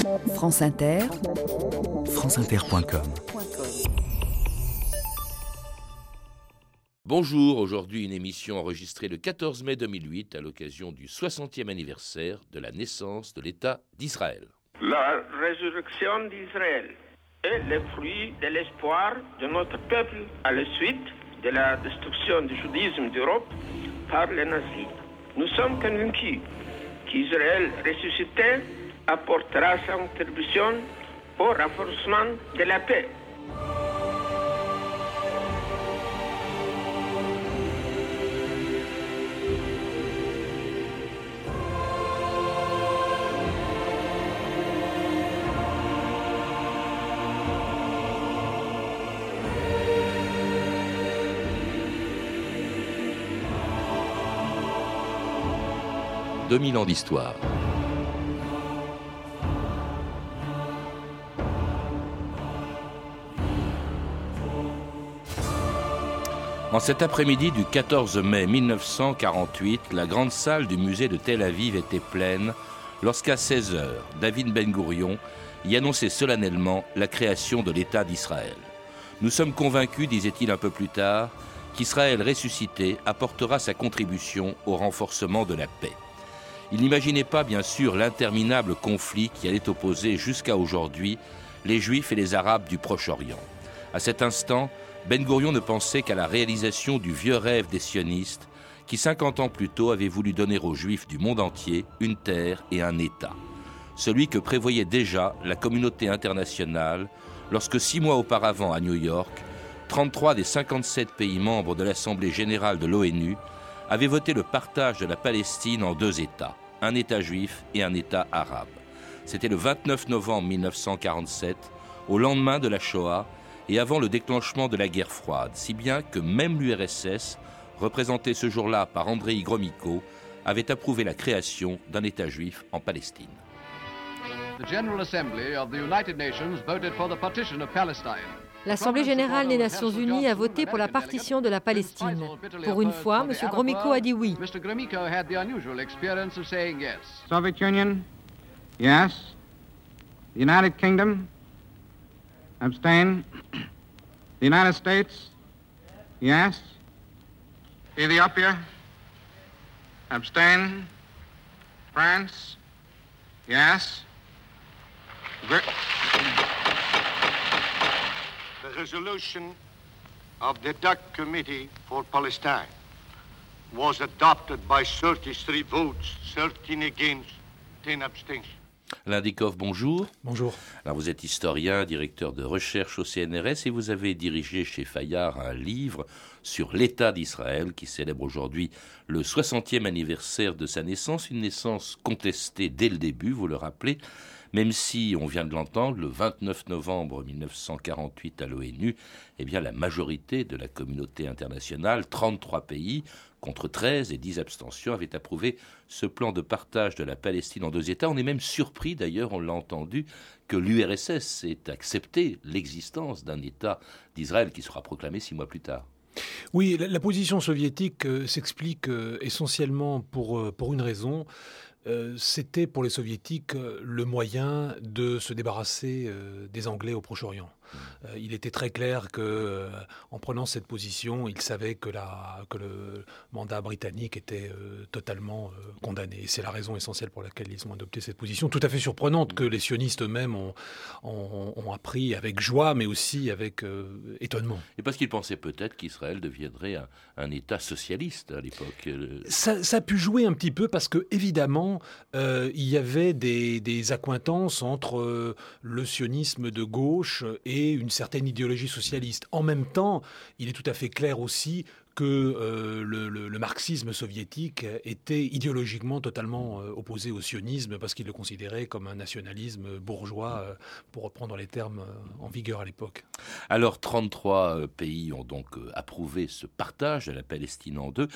France Inter, franceinter.com. Bonjour, aujourd'hui une émission enregistrée le 14 mai 2008 à l'occasion du 60e anniversaire de la naissance de l'État d'Israël. La résurrection d'Israël est le fruit de l'espoir de notre peuple à la suite de la destruction du judaïsme d'Europe par les nazis. Nous sommes convaincus qu'Israël ressuscité apportera sa contribution au renforcement de la paix. 2000 ans d'histoire. En cet après-midi du 14 mai 1948, la grande salle du musée de Tel Aviv était pleine lorsqu'à 16 h David Ben Gourion y annonçait solennellement la création de l'État d'Israël. Nous sommes convaincus, disait-il un peu plus tard, qu'Israël ressuscité apportera sa contribution au renforcement de la paix. Il n'imaginait pas, bien sûr, l'interminable conflit qui allait opposer jusqu'à aujourd'hui les Juifs et les Arabes du Proche-Orient. À cet instant, Ben Gurion ne pensait qu'à la réalisation du vieux rêve des sionistes qui, 50 ans plus tôt, avaient voulu donner aux Juifs du monde entier une terre et un État. Celui que prévoyait déjà la communauté internationale lorsque, six mois auparavant à New York, 33 des 57 pays membres de l'Assemblée générale de l'ONU avaient voté le partage de la Palestine en deux États un État juif et un État arabe. C'était le 29 novembre 1947, au lendemain de la Shoah et avant le déclenchement de la guerre froide, si bien que même l'URSS, représentée ce jour-là par Andrei Gromyko, avait approuvé la création d'un État juif en Palestine. L'Assemblée générale des Nations unies a voté pour la partition de la Palestine. Pour une fois, M. Gromyko a dit oui. Soviet Union, yes. The United Kingdom, abstain. The United States, yes. Ethiopia, abstain. France, yes. The resolution of the DUC Committee for Palestine was adopted by 33 votes, 13 against, 10 abstentions. Lindikov, bonjour. Bonjour. Alors vous êtes historien, directeur de recherche au CNRS et vous avez dirigé chez Fayard un livre sur l'État d'Israël qui célèbre aujourd'hui le 60e anniversaire de sa naissance, une naissance contestée dès le début, vous le rappelez même si, on vient de l'entendre, le 29 novembre 1948 à l'ONU, eh bien, la majorité de la communauté internationale, 33 pays, contre 13 et 10 abstentions, avait approuvé ce plan de partage de la Palestine en deux États. On est même surpris, d'ailleurs, on l'a entendu, que l'URSS ait accepté l'existence d'un État d'Israël qui sera proclamé six mois plus tard. Oui, la, position soviétique euh, s'explique euh, essentiellement euh, pour une raison, euh, c'était pour les soviétiques euh, le moyen de se débarrasser euh, des Anglais au Proche-Orient. Euh, il était très clair que, euh, en prenant cette position, il savait que, la, que le mandat britannique était euh, totalement condamné. c'est la raison essentielle pour laquelle ils ont adopté cette position, tout à fait surprenante que les sionistes eux-mêmes ont, ont, appris avec joie, mais aussi avec étonnement. Et parce qu'ils pensaient peut-être qu'Israël deviendrait un, État socialiste à l'époque. Ça, ça, a pu jouer un petit peu parce que, évidemment, il y avait des, des accointances entre le sionisme de gauche et une certaine idéologie socialiste. En même temps, il est tout à fait clair aussi que euh, le, marxisme soviétique était idéologiquement totalement euh, opposé au sionisme parce qu'il le considérait comme un nationalisme bourgeois, euh, pour reprendre les termes en vigueur à l'époque. Alors 33 pays ont donc approuvé ce partage de la Palestine en deux.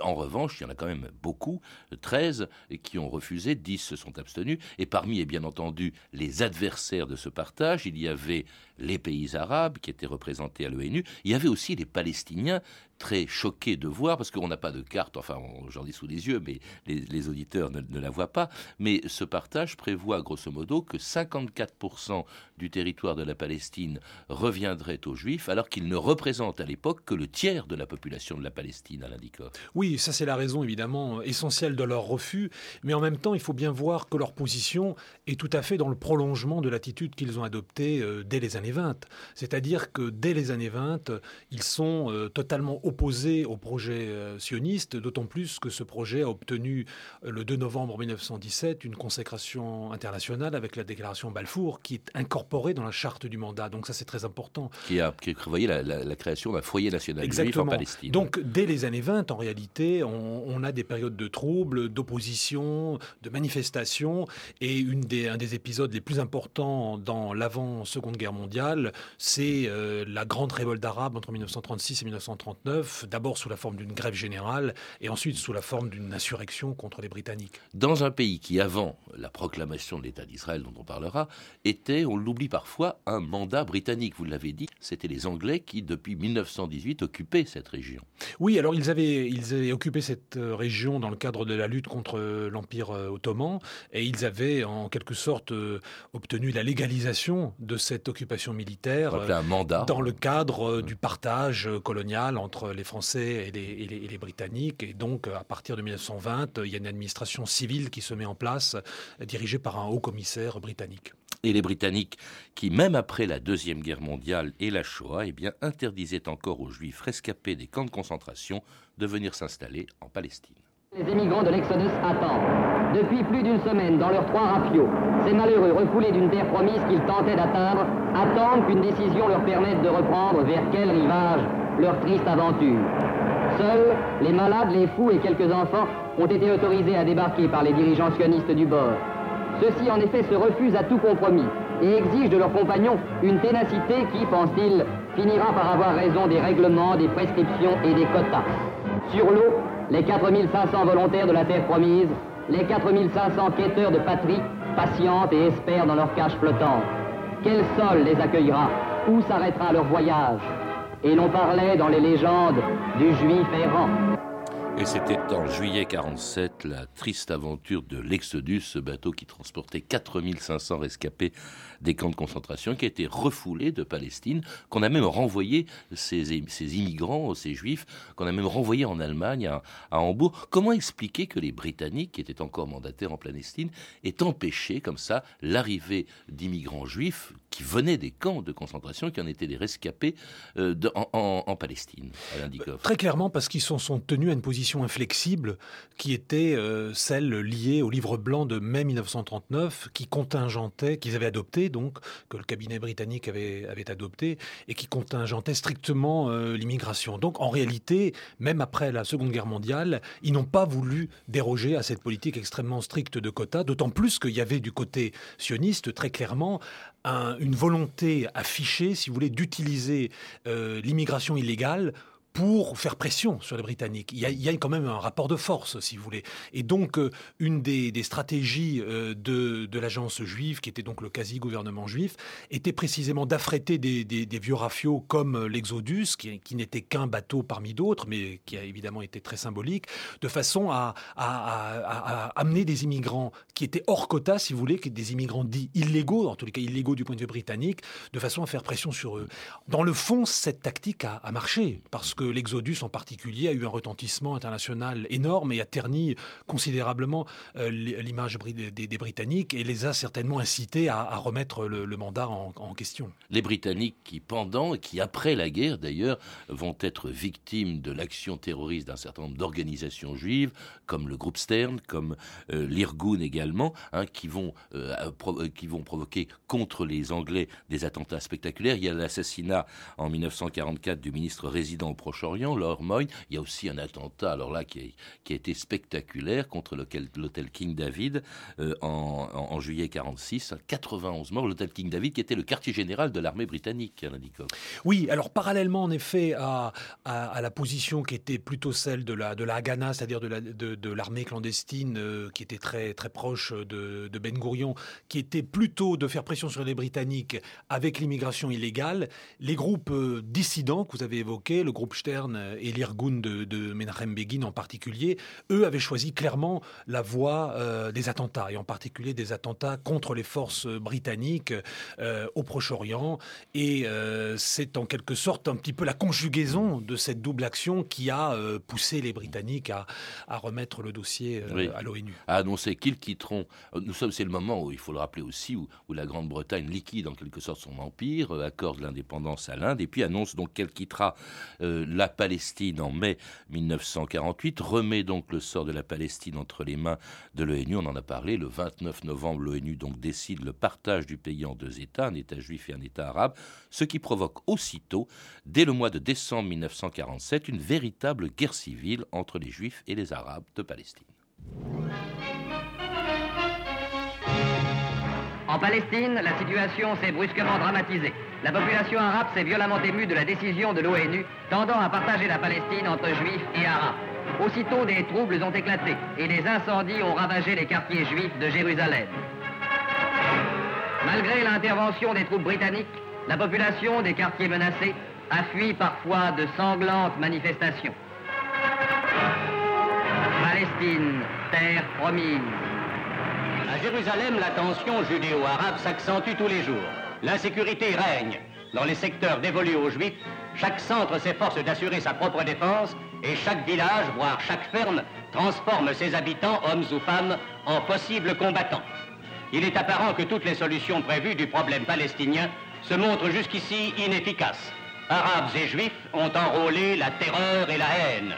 en revanche, il y en a quand même beaucoup, 13 qui ont refusé, 10 se sont abstenus. Et parmi, et bien entendu, les adversaires de ce partage, il y avait les pays arabes qui étaient représentés à l'ONU. Il y avait aussi les Palestiniens très choqué de voir, parce qu'on n'a pas de carte, enfin dis sous les yeux, mais les, auditeurs ne, la voient pas, mais ce partage prévoit grosso modo que 54% du territoire de la Palestine reviendrait aux Juifs, alors qu'ils ne représentent à l'époque que le tiers de la population de la Palestine, à l'indicat. Oui, ça c'est la raison évidemment essentielle de leur refus, mais en même temps il faut bien voir que leur position est tout à fait dans le prolongement de l'attitude qu'ils ont adoptée euh, dès les années 20. C'est-à-dire que dès les années 20, ils sont euh, totalement opposés au projet euh, sioniste, d'autant plus que ce projet a obtenu le 2 novembre 1917 une consécration internationale avec la déclaration Balfour qui est incorporée dans la charte du mandat. Donc ça c'est très important. Qui a, qui prévoyait la, création d'un foyer national juif en Palestine. Donc dès les années 20, en réalité, on, on a des périodes de troubles, d'opposition, de manifestations, et une des, un des épisodes les plus importants dans l'avant-seconde guerre mondiale, c'est euh, la grande révolte arabe entre 1936 et 1939, d'abord sous la forme d'une grève générale, et ensuite sous la forme d'une insurrection contre les Britanniques. Dans un pays qui, avant la proclamation de l'État d'Israël, dont on parlera, était, on l'oublie parfois, un mandat britannique. Vous l'avez dit, c'était les Anglais qui, depuis 1918, occupaient cette région. Oui, alors ils avaient, ils avaient occupé cette euh, région dans le cadre de la lutte contre euh, l'Empire ottoman, et ils avaient en quelque sorte obtenu la légalisation de cette occupation militaire un mandat. dans le cadre du partage colonial entre les Français et les, et les, Britanniques. Et donc, à partir de 1920, il y a une administration civile qui se met en place, dirigée par un haut commissaire britannique. Et les Britanniques, qui même après la Deuxième Guerre mondiale et la Shoah, eh bien, interdisaient encore aux Juifs rescapés des camps de concentration de venir s'installer en Palestine. Les émigrants de l'Exodus attendent. Depuis plus d'une semaine, dans leurs trois rapios, ces malheureux refoulés d'une terre promise qu'ils tentaient d'atteindre attendent qu'une décision leur permette de reprendre vers quel rivage? Leur triste aventure. Seuls, les malades, les fous et quelques enfants ont été autorisés à débarquer par les dirigeants sionistes du bord. Ceux-ci, en effet, se refusent à tout compromis et exigent de leurs compagnons une ténacité qui, pensent-ils, finira par avoir raison des règlements, des prescriptions et des quotas. Sur l'eau, les 4500 volontaires de la terre promise, les 4500 quêteurs de patrie, patientent et espèrent dans leur cage flottante. Quel sol les accueillera? Où s'arrêtera leur voyage? Et l'on parlait dans les légendes du juif errant. Et c'était en juillet 47 la triste aventure de l'Exodus, ce bateau qui transportait 4500 rescapés des camps de concentration, qui a été refoulé de Palestine, qu'on a même renvoyé, ces, immigrants, ces juifs, qu'on a même renvoyé en Allemagne, à, à, Hambourg. Comment expliquer que les Britanniques, qui étaient encore mandataires en Palestine, aient empêché comme ça l'arrivée d'immigrants juifs qui venaient des camps de concentration, qui en étaient des rescapés euh, en, Palestine, Très clairement, parce qu'ils sont, sont tenus à une position inflexible qui était euh, celle liée au livre blanc de mai 1939 qui contingentait, qu'ils avaient adopté donc, que le cabinet britannique avait, adopté et qui contingentait strictement euh, l'immigration. Donc en réalité, même après la Seconde Guerre mondiale, ils n'ont pas voulu déroger à cette politique extrêmement stricte de quotas, d'autant plus qu'il y avait du côté sioniste très clairement une volonté affichée, si vous voulez, d'utiliser euh, l'immigration illégale pour faire pression sur les Britanniques. Il y, a, quand même un rapport de force, si vous voulez. Et donc, euh, une des, stratégies euh, de, l'agence juive, qui était donc le quasi-gouvernement juif, était précisément d'affréter des, vieux rafiaux comme euh, l'Exodus, qui, n'était qu'un bateau parmi d'autres, mais qui a évidemment été très symbolique, de façon à, amener des immigrants qui étaient hors quota, si vous voulez, des immigrants dits illégaux, en tous les cas illégaux du point de vue britannique, de façon à faire pression sur eux. Dans le fond, cette tactique a marché, parce que l'Exodus en particulier a eu un retentissement international énorme et a terni considérablement euh, l'image des, Britanniques et les a certainement incités à, remettre le, mandat en, question. Les Britanniques qui, pendant et qui, après la guerre d'ailleurs, vont être victimes de l'action terroriste d'un certain nombre d'organisations juives, comme le groupe Stern, comme euh, l'Irgun également, hein, qui, vont, euh, qui vont provoquer contre les Anglais des attentats spectaculaires. Il y a l'assassinat en 1944 du ministre résident au Proche orient Lord Moyne. Il y a aussi un attentat, alors là, qui, a été spectaculaire contre l'hôtel King David euh, en, juillet 46. 91 morts. L'hôtel King David, qui était le quartier général de l'armée britannique, Alain Oui, alors parallèlement, en effet, à, la position qui était plutôt celle de la, de la Haganah, c'est-à-dire de l'armée clandestine, euh, qui était très, très proche de, de Ben Gurion, qui était plutôt de faire pression sur les Britanniques avec l'immigration illégale, les groupes euh, dissidents que vous avez évoqués, le groupe Et l'Irgun de, de Menachem Begin en particulier, eux avaient choisi clairement la voie des attentats, et en particulier des attentats contre les forces britanniques au Proche-Orient. Et c'est en quelque sorte un petit peu la conjugaison de cette double action qui a poussé les Britanniques à, à remettre le dossier à l'ONU. À annoncer qu'ils quitteront. Nous sommes, c'est le moment où il faut le rappeler aussi, où, où la Grande-Bretagne liquide en quelque sorte son empire, accorde l'indépendance à l'Inde et puis annonce donc qu'elle quittera euh, la Palestine en mai 1948, remet donc le sort de la Palestine entre les mains de l'ONU. On en a parlé le 29 novembre, l'ONU décide le partage du pays en deux États, un État juif et un État arabe, ce qui provoque aussitôt, dès le mois de décembre 1947, une véritable guerre civile entre les Juifs et les Arabes de Palestine. En Palestine, la situation s'est brusquement dramatisée. La population arabe s'est violemment émue de la décision de l'ONU tendant à partager la Palestine entre juifs et arabes. Aussitôt, des troubles ont éclaté et des incendies ont ravagé les quartiers juifs de Jérusalem. Malgré l'intervention des troupes britanniques, la population des quartiers menacés a fui parfois de sanglantes manifestations. Palestine, terre promise. À Jérusalem, la tension judéo-arabe s'accentue tous les jours. L'insécurité règne. Dans les secteurs dévolus aux Juifs, chaque centre s'efforce d'assurer sa propre défense et chaque village, voire chaque ferme, transforme ses habitants, hommes ou femmes, en possibles combattants. Il est apparent que toutes les solutions prévues du problème palestinien se montrent jusqu'ici inefficaces. Arabes et Juifs ont enrôlé la terreur et la haine.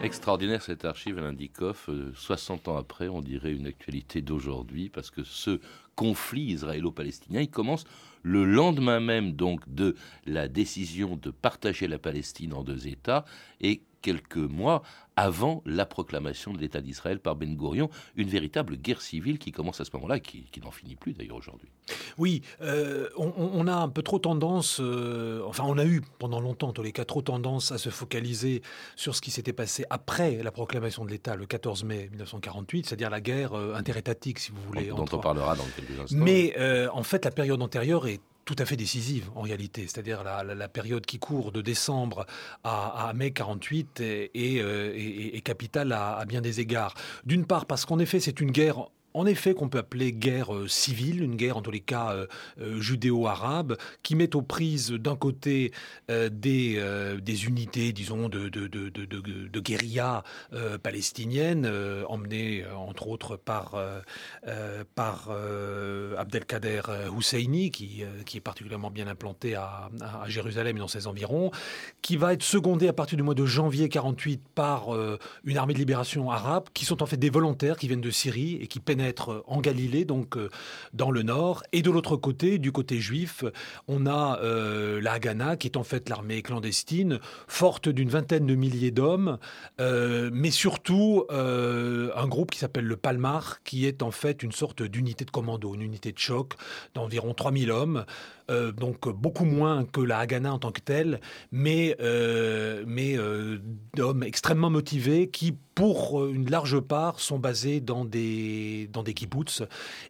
Extraordinaire cette archive, Alain Dikoff. 60 ans après, on dirait une actualité d'aujourd'hui, parce que ce conflit israélo-palestinien, il commence le lendemain même donc de la décision de partager la Palestine en deux États et quelques mois avant la proclamation de l'État d'Israël par Ben Gurion, une véritable guerre civile qui commence à ce moment-là, qui, qui n'en finit plus d'ailleurs aujourd'hui. Oui, euh, on, a un peu trop tendance, euh, enfin on a eu pendant longtemps, en tous les cas, trop tendance à se focaliser sur ce qui s'était passé après la proclamation de l'État le 14 mai 1948, c'est-à-dire la guerre euh, interétatique, si vous voulez. Dont, on parlera dans quelques instants. Mais en fait, la période antérieure est tout à fait décisive en réalité, c'est-à-dire la, période qui court de décembre à, mai 48 est, capitale à bien des égards. D'une part parce qu'en effet c'est une guerre en effet qu'on peut appeler guerre euh, civile, une guerre en tous les cas euh, euh, judéo-arabe, qui met aux prises d'un côté des, unités, disons, de, guérilla palestinienne, emmenées entre autres par, Abdelkader Husseini, qui, est particulièrement bien implanté à, à, Jérusalem et dans ses environs, qui va être secondée à partir du mois de janvier 48 par une armée de libération arabe, qui sont en fait des volontaires qui viennent de Syrie et qui pénètrent en Galilée, donc euh, dans le nord. Et de l'autre côté, du côté juif, on a euh, la Haganah, qui est en fait l'armée clandestine, forte d'une vingtaine de milliers d'hommes, euh, mais surtout un groupe qui s'appelle le Palmar, qui est en fait une sorte d'unité de commando, une unité de choc d'environ 3000 hommes. Donc beaucoup moins que la Haganah en tant que telle, mais, mais d'hommes extrêmement motivés qui, pour une large part, sont basés dans des, dans des kibbutz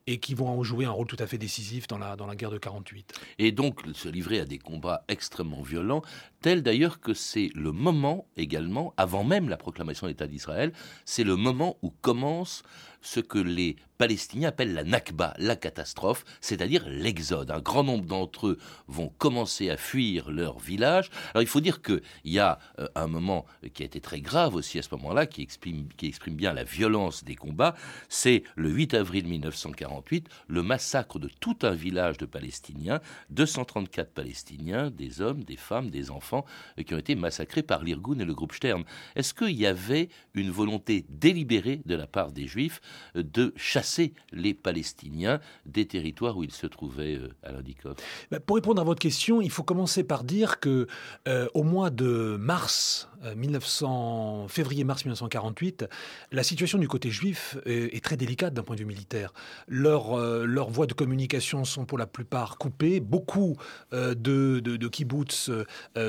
et qui vont jouer un rôle tout à fait décisif dans la, dans la guerre de 48. Et donc se livrer à des combats extrêmement violents, tel d'ailleurs que c'est le moment également, avant même la proclamation de l'État d'Israël, c'est le moment où commence ce que les Palestiniens appellent la Nakba, la catastrophe, c'est-à-dire l'exode. Un grand nombre d'entre eux vont commencer à fuir leur village. Alors il faut dire qu'il y a euh, un moment qui a été très grave aussi à ce moment-là, qui exprime, qui exprime bien la violence des combats, c'est le 8 avril 1948, le massacre de tout un village de Palestiniens, 234 Palestiniens, des hommes, des femmes, des enfants, euh, qui ont été massacrés par l'Irgun et le groupe Stern. Est-ce qu'il y avait une volonté délibérée de la part des Juifs euh, de chasser les Palestiniens des territoires où ils se trouvaient, euh, à l'Indikov bah, Pour répondre à votre question, il faut commencer par dire que euh, au mois de mars 1900, février-mars 1948, la situation du côté juif est, très délicate d'un point de vue militaire. Leurs leur voies de communication sont pour la plupart coupées. Beaucoup de, de, de kibbutz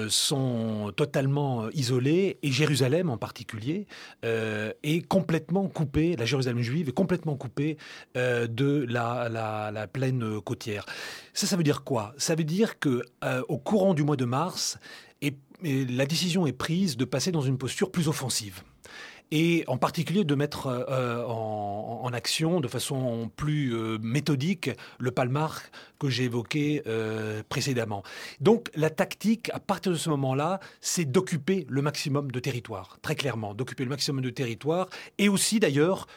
sont totalement isolés, et Jérusalem en particulier est complètement coupée. La Jérusalem juive est complètement coupée euh, de la, la, plaine côtière. Ça, ça veut dire quoi? Ça veut dire que euh, au courant du mois de mars, et la décision est prise de passer dans une posture plus offensive. Et en particulier de mettre euh, en, action de façon plus euh, méthodique le palmar que j'ai évoqué euh, précédemment. Donc la tactique, à partir de ce moment-là, c'est d'occuper le maximum de territoire, très clairement, d'occuper le maximum de territoire, et aussi d'ailleurs,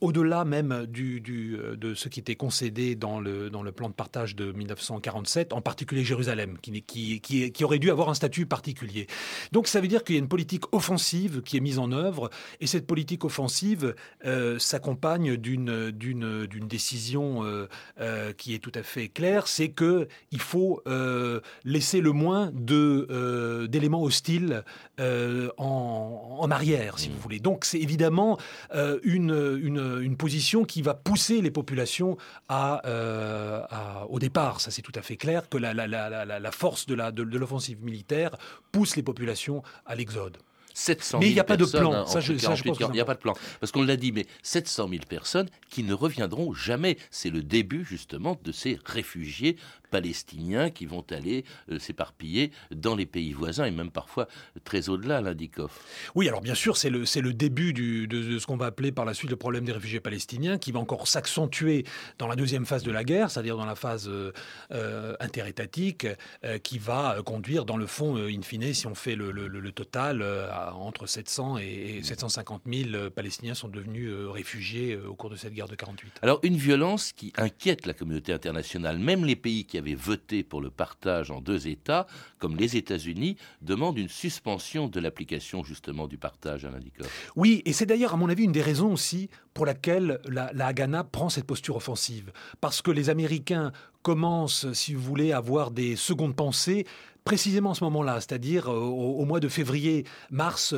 au-delà même du, du, de ce qui était concédé dans le, dans le plan de partage de 1947, en particulier Jérusalem, qui, qui, qui, aurait dû avoir un statut particulier. Donc ça veut dire qu'il y a une politique offensive qui est mise en œuvre et cette politique offensive euh, s'accompagne d'une, décision euh, euh, qui est tout à fait claire, c'est que il faut laisser le moins de, d'éléments hostiles en, en, arrière, si vous voulez. Donc c'est évidemment une, une, une, position qui va pousser les populations à, à, au départ, ça c'est tout à fait clair, que la, la, la, la force de, la, de, de l'offensive militaire pousse les populations à l'exode. 700 mais il n'y a pas de plan. Hein, ça, je, il n'y a pas de plan. Parce qu'on l'a dit, mais 700 000 personnes qui ne reviendront jamais. C'est le début, justement, de ces réfugiés palestiniens qui vont aller euh, s'éparpiller dans les pays voisins et même parfois très au-delà, l'Indikov. Oui, alors bien sûr, c'est le, c'est le début du, de, ce qu'on va appeler par la suite le problème des réfugiés palestiniens qui va encore s'accentuer dans la deuxième phase de la guerre, c'est-à-dire dans la phase euh, euh interétatique, qui va conduire dans le fond, in fine, si on fait le, le, le total, entre 700 et 750 000 Palestiniens sont devenus réfugiés au cours de cette guerre de 48. Alors une violence qui inquiète la communauté internationale, même les pays qui avaient voté pour le partage en deux États, comme les États-Unis, demandent une suspension de l'application justement du partage à l'Indicor. Oui, et c'est d'ailleurs à mon avis une des raisons aussi pour laquelle la, la Haganah prend cette posture offensive. Parce que les Américains commencent, si vous voulez, à avoir des secondes pensées précisément à ce moment-là, c'est-à-dire euh, au, mois de février-mars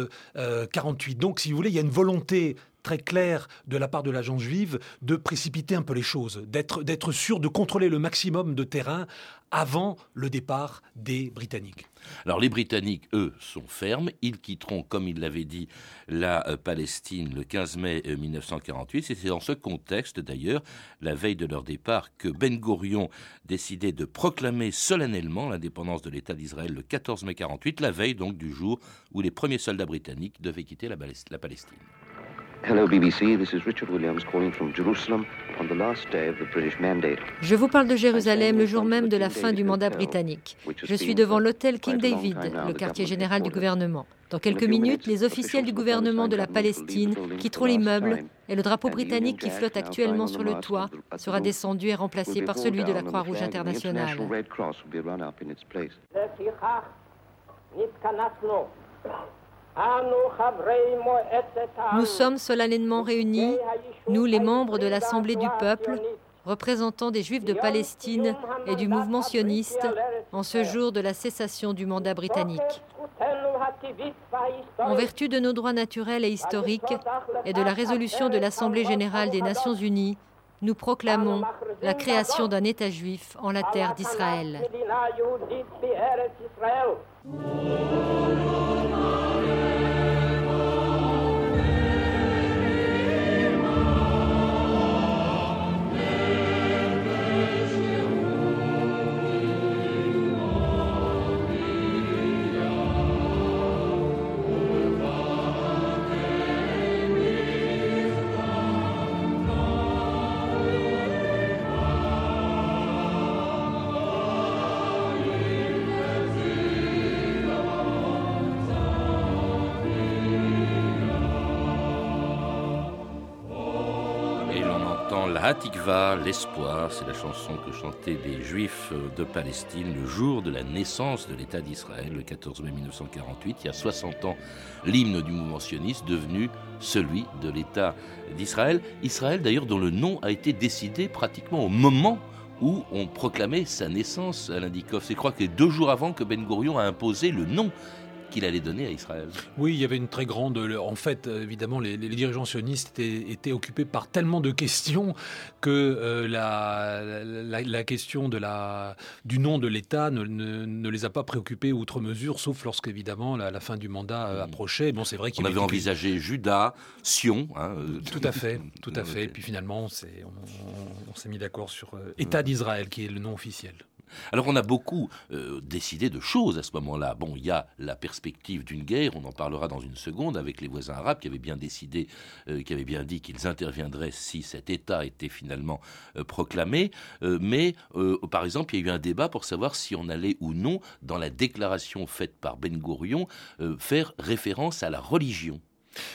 48. Euh, Donc, si vous voulez, il y a une volonté très clair de la part de l'agence juive de précipiter un peu les choses, d'être sûr de contrôler le maximum de terrain avant le départ des Britanniques. Alors les Britanniques, eux, sont fermes. Ils quitteront, comme ils l'avaient dit, la euh, Palestine le 15 mai 1948. Euh, c'est dans ce contexte, d'ailleurs, la veille de leur départ, que Ben Gurion décidait de proclamer solennellement l'indépendance de l'État d'Israël le 14 mai 1948, la veille donc du jour où les premiers soldats britanniques devaient quitter la Palestine. Je vous parle de Jérusalem le jour même de la fin du mandat britannique. Je suis devant l'hôtel King David, le quartier général du gouvernement. Dans quelques minutes, les officiels du gouvernement de la Palestine quitteront l'immeuble et le drapeau britannique qui flotte actuellement sur le toit sera descendu et remplacé par celui de la Croix-Rouge internationale. Nous sommes solennellement réunis, nous les membres de l'Assemblée du peuple, représentants des Juifs de Palestine et du mouvement sioniste, en ce jour de la cessation du mandat britannique. En vertu de nos droits naturels et historiques et de la résolution de l'Assemblée générale des Nations unies, nous proclamons la création d'un État juif en la terre d'Israël. Hatikva, l'espoir, c'est la chanson que chantaient les Juifs de Palestine le jour de la naissance de l'État d'Israël, le 14 mai 1948, il y a 60 ans, l'hymne du mouvement sioniste devenu celui de l'État d'Israël. Israël d'ailleurs dont le nom a été décidé pratiquement au moment où on proclamait sa naissance à l'Indikov. C'est crois que deux jours avant que Ben Gurion a imposé le nom qu'il allait donner à Israël. Oui, il y avait une très grande. En fait, évidemment, les, dirigeants sionistes étaient, occupés par tellement de questions que euh, la, la, question de la, du nom de l'État ne, ne, les a pas préoccupés outre mesure, sauf lorsque, évidemment, la, fin du mandat euh, hmm. approchait. Bon, c'est vrai qu'il avait envisagé Judas, Sion. Hein, euh, tout à fait, tout à fait. Et puis finalement, on, on, s'est mis d'accord sur État hmm. d'Israël, qui est le nom officiel. Alors on a beaucoup euh, décidé de choses à ce moment-là. Bon, il y a la perspective d'une guerre, on en parlera dans une seconde, avec les voisins arabes qui avaient bien décidé, euh, qui avaient bien dit qu'ils interviendraient si cet État était finalement euh, proclamé. mais par exemple, il y a eu un débat pour savoir si on allait ou non, dans la déclaration faite par Ben Gourion, faire référence à la religion.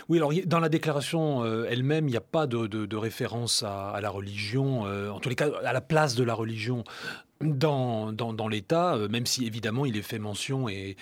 Oui, alors dans la déclaration elle-même, il n'y a pas de, référence à, à la religion, en tous les cas à la place de la religion dans, l'État, euh, même si évidemment il est fait mention et,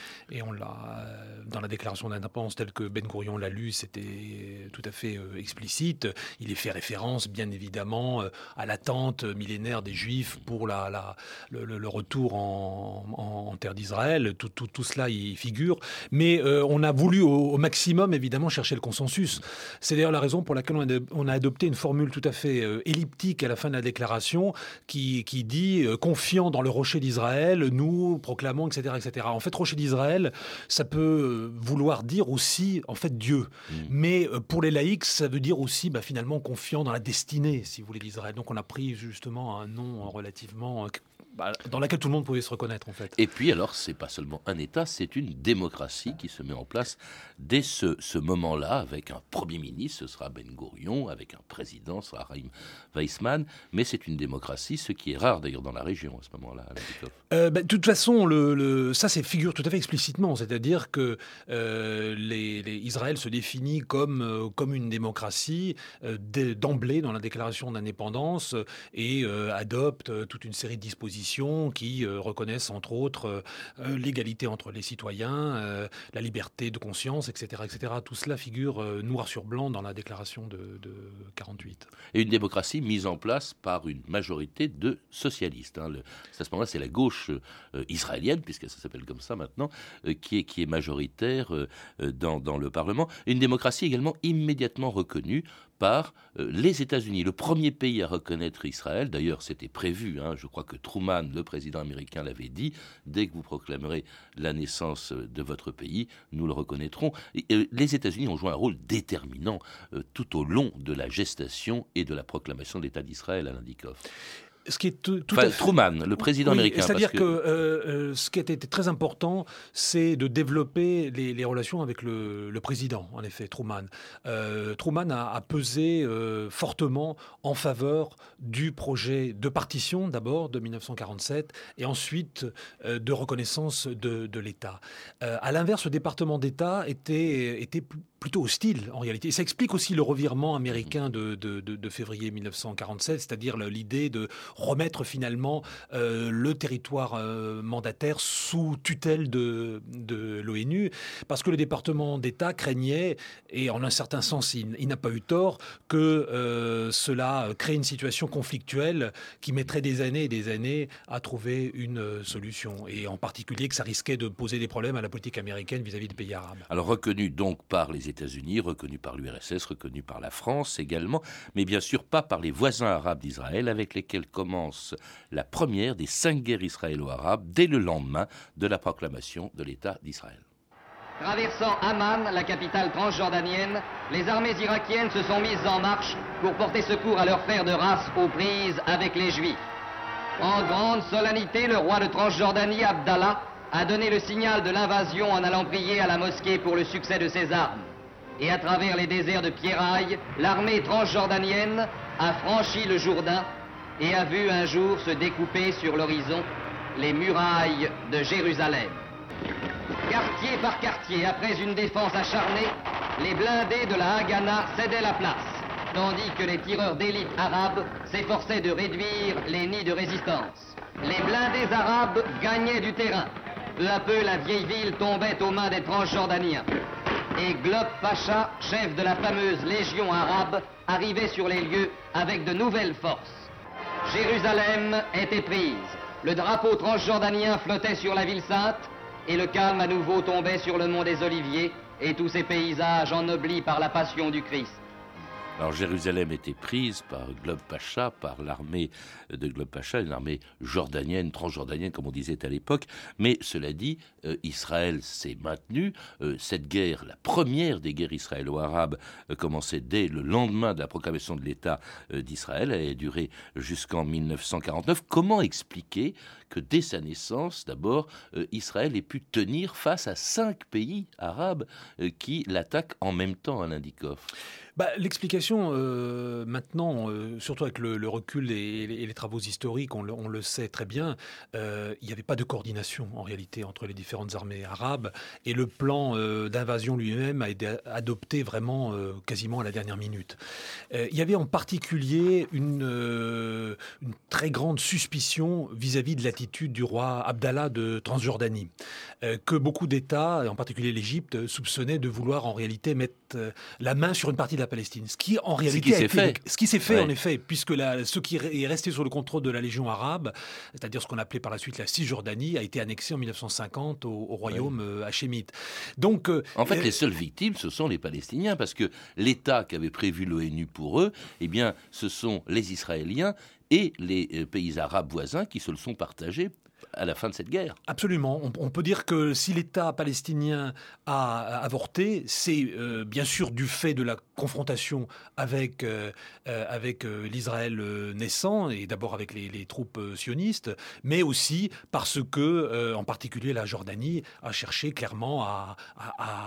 on l'a euh, dans la déclaration d'indépendance telle que Ben Gurion l'a lu, c'était tout à fait euh, explicite. Il est fait référence, bien évidemment, à l'attente millénaire des Juifs pour le, retour en, terre d'Israël. Tout, cela y figure, mais on a voulu au, maximum évidemment chercher le consensus. C'est d'ailleurs la raison pour laquelle on a, adopté une formule tout à fait elliptique à la fin de la déclaration qui, dit dans le rocher d'Israël, nous proclamons, etc., etc. En fait, rocher d'Israël, ça peut vouloir dire aussi, en fait, Dieu. Mm. Mais euh, pour les laïcs, ça veut dire aussi, bah, finalement, confiant dans la destinée, si vous voulez, d'Israël. Donc, on a pris justement un nom relativement euh, bah, dans laquelle tout le monde pouvait se reconnaître en fait. Et puis alors, c'est pas seulement un État, c'est une démocratie qui se met en place dès ce, ce moment-là, avec un Premier ministre, ce sera Ben Gurion, avec un président, ce sera Raïm Weissman, mais c'est une démocratie, ce qui est rare d'ailleurs dans la région à ce moment-là. Euh, bah, de toute façon, le, ça c'est figure tout à fait explicitement, c'est-à-dire que euh, les, Israël se définit comme, euh, comme une démocratie d'emblée dans la déclaration d'indépendance et adopte toute une série de dispositions qui euh, reconnaissent entre autres euh, euh, l'égalité entre les citoyens, la liberté de conscience, etc., etc. Tout cela figure noir sur blanc dans la déclaration de, 48. Et une démocratie mise en place par une majorité de socialistes. Hein. à ce moment-là, c'est la gauche israélienne, puisque ça s'appelle comme ça maintenant, qui, est, majoritaire dans le Parlement. Une démocratie également immédiatement reconnue par euh, les États-Unis, le premier pays à reconnaître Israël. D'ailleurs, c'était prévu. Hein, je crois que Truman, le président américain, l'avait dit. Dès que vous proclamerez la naissance de votre pays, nous le reconnaîtrons. Euh, les États-Unis ont joué un rôle déterminant euh, tout au long de la gestation et de la proclamation de l'État d'Israël à l'Indikoff ce qui est tout, Truman, le président américain. C'est-à-dire que, euh, euh, ce qui a été très important, c'est de développer les, relations avec le, président, en effet, Truman. Euh, Truman a, pesé fortement en faveur du projet de partition, d'abord, de 1947, et ensuite de reconnaissance de, de l'État. à l'inverse, le département d'État était, était plutôt hostile en réalité. Ça explique aussi le revirement américain de, février 1947, c'est-à-dire l'idée de remettre finalement euh, le territoire euh, mandataire sous tutelle de, de l'ONU, parce que le département d'État craignait, et en un certain sens il, n'a pas eu tort, que euh, cela crée une situation conflictuelle qui mettrait des années et des années à trouver une solution, et en particulier que ça risquait de poser des problèmes à la politique américaine vis-à-vis -vis des pays arabes. Alors reconnu donc par les États-Unis, reconnu par l'URSS, reconnu par la France également, mais bien sûr pas par les voisins arabes d'Israël avec lesquels commence la première des cinq guerres israélo-arabes dès le lendemain de la proclamation de l'État d'Israël. Traversant Amman, la capitale transjordanienne, les armées irakiennes se sont mises en marche pour porter secours à leurs frères de race aux prises avec les Juifs. En grande solennité, le roi de Transjordanie, Abdallah, a donné le signal de l'invasion en allant prier à la mosquée pour le succès de ses armes et à travers les déserts de Pierraille, l'armée transjordanienne a franchi le Jourdain et a vu un jour se découper sur l'horizon les murailles de Jérusalem. Quartier par quartier, après une défense acharnée, les blindés de la Haganah cédaient la place, tandis que les tireurs d'élite arabes s'efforçaient de réduire les nids de résistance. Les blindés arabes gagnaient du terrain. Peu à peu, la vieille ville tombait aux mains des transjordaniens et Glob Pacha, chef de la fameuse Légion arabe, arrivait sur les lieux avec de nouvelles forces. Jérusalem était prise. Le drapeau transjordanien flottait sur la ville sainte et le calme à nouveau tombait sur le mont des Oliviers et tous ces paysages ennoblis par la passion du Christ. Alors Jérusalem était prise par Globe Pacha, par l'armée de Globe Pacha, une armée jordanienne, transjordanienne comme on disait à l'époque. Mais cela dit, euh, Israël s'est maintenu. Euh, cette guerre, la première des guerres israélo-arabes, euh, commençait dès le lendemain de la proclamation de l'État d'Israël. Elle a duré jusqu'en 1949. Comment expliquer que dès sa naissance, d'abord, Israël ait pu tenir face à cinq pays arabes qui l'attaquent en même temps à l'Indikoff bah, L'explication, euh, maintenant, euh, surtout avec le, recul et, les travaux historiques, on le, sait très bien, euh, il n'y avait pas de coordination en réalité entre les différentes armées arabes et le plan d'invasion lui-même a été adopté vraiment quasiment à la dernière minute. il y avait en particulier une, très grande suspicion vis-à-vis de l'attitude du roi Abdallah de Transjordanie, que beaucoup d'États, en particulier l'Égypte, soupçonnaient de vouloir en réalité mettre la main sur une partie de la Palestine. Ce qui en réalité s'est fait. Ce qui s'est fait en effet, puisque la, ce qui est resté sous le contrôle de la Légion arabe, c'est-à-dire ce qu'on appelait par la suite la Cisjordanie, a été annexé en 1950 au, royaume euh, hachémite. Donc, euh, en fait, euh, les seules victimes, ce sont les Palestiniens, parce que l'État qu'avait prévu l'ONU pour eux, eh bien, ce sont les Israéliens et les pays arabes voisins qui se le sont partagés à la fin de cette guerre. Absolument. On, peut dire que si l'État palestinien a avorté, c'est euh, bien sûr du fait de la confrontation avec, euh, euh, avec l'Israël naissant, et d'abord avec les, troupes sionistes, mais aussi parce que, en particulier, la Jordanie a cherché clairement à,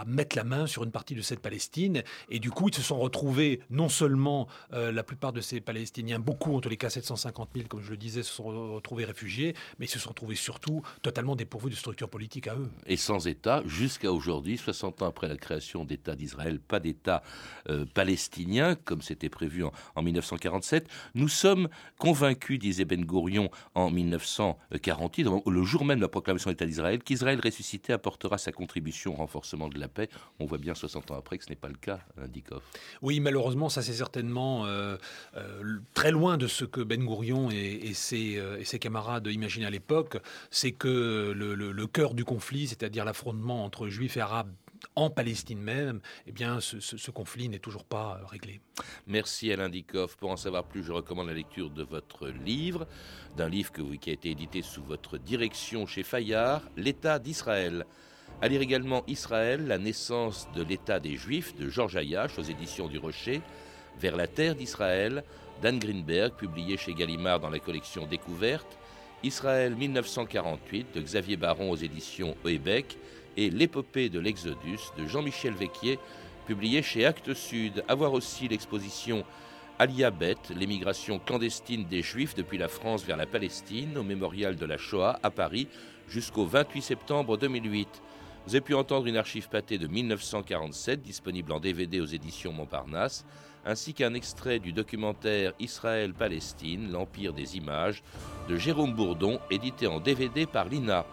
mettre la main sur une partie de cette Palestine, et du coup, ils se sont retrouvés, non seulement la plupart de ces Palestiniens, beaucoup, en tous les cas 750 000, comme je le disais, se sont retrouvés réfugiés, mais ils se sont retrouvés surtout totalement dépourvus de structure politique à eux. Et sans État, jusqu'à aujourd'hui, 60 ans après la création d'État d'Israël, pas d'État euh, palestinien, comme c'était prévu en, 1947. Nous sommes convaincus, disait Ben Gourion en 1948, le jour même de la proclamation d'État d'Israël, qu'Israël ressuscité apportera sa contribution au renforcement de la paix. On voit bien 60 ans après que ce n'est pas le cas, Dikov. Oui, malheureusement, ça c'est certainement euh, euh, très loin de ce que Ben Gourion et, ses, et ses camarades imaginaient à l'époque c'est que le, cœur du conflit, c'est-à-dire l'affrontement entre juifs et arabes en Palestine même, eh bien, ce, conflit n'est toujours pas réglé. Merci Alain Dikoff. Pour en savoir plus, je recommande la lecture de votre livre, d'un livre qui a été édité sous votre direction chez Fayard, L'État d'Israël. À lire également Israël, la naissance de l'État des Juifs de Georges Ayache aux éditions du Rocher, Vers la terre d'Israël, d'Anne Greenberg, publié chez Gallimard dans la collection Découverte, Israël 1948 de Xavier Baron aux éditions Oebec et L'épopée de l'Exodus de Jean-Michel Véquier, publié chez Actes Sud. À voir aussi l'exposition Aliabet, l'émigration clandestine des Juifs depuis la France vers la Palestine, au mémorial de la Shoah à Paris, jusqu'au 28 septembre 2008. Vous avez pu entendre une archive pâtée de 1947, disponible en DVD aux éditions Montparnasse ainsi qu'un extrait du documentaire Israël-Palestine, l'Empire des images, de Jérôme Bourdon, édité en DVD par l'INA.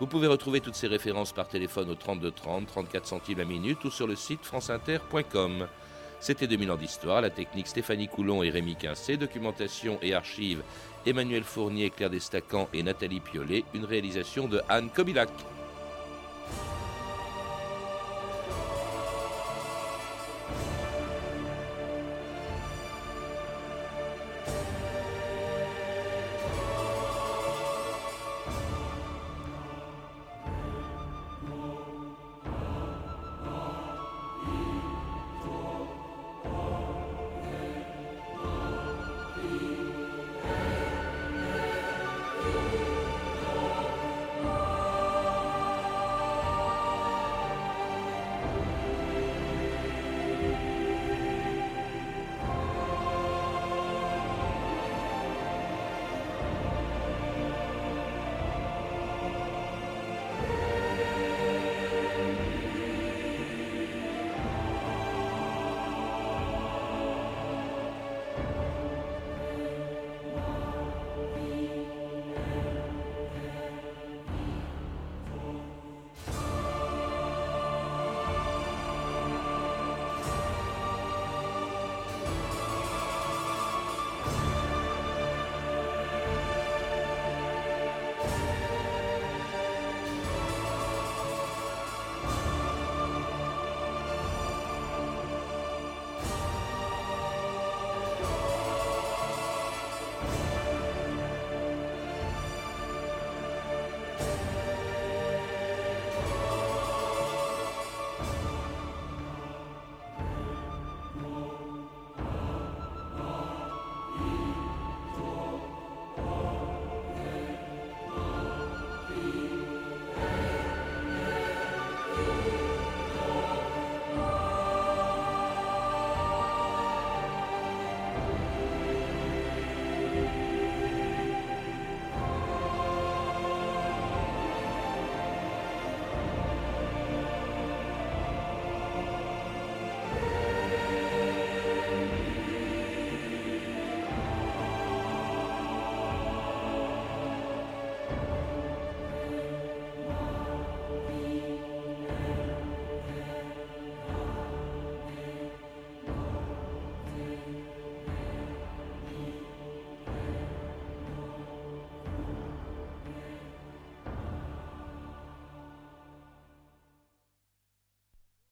Vous pouvez retrouver toutes ces références par téléphone au 32 30, 34 centimes la minute ou sur le site franceinter.com. C'était 2000 ans d'histoire, la technique Stéphanie Coulon et Rémi Quincé, documentation et archives Emmanuel Fournier, Claire Destacan et Nathalie Piolet, une réalisation de Anne Kobilac.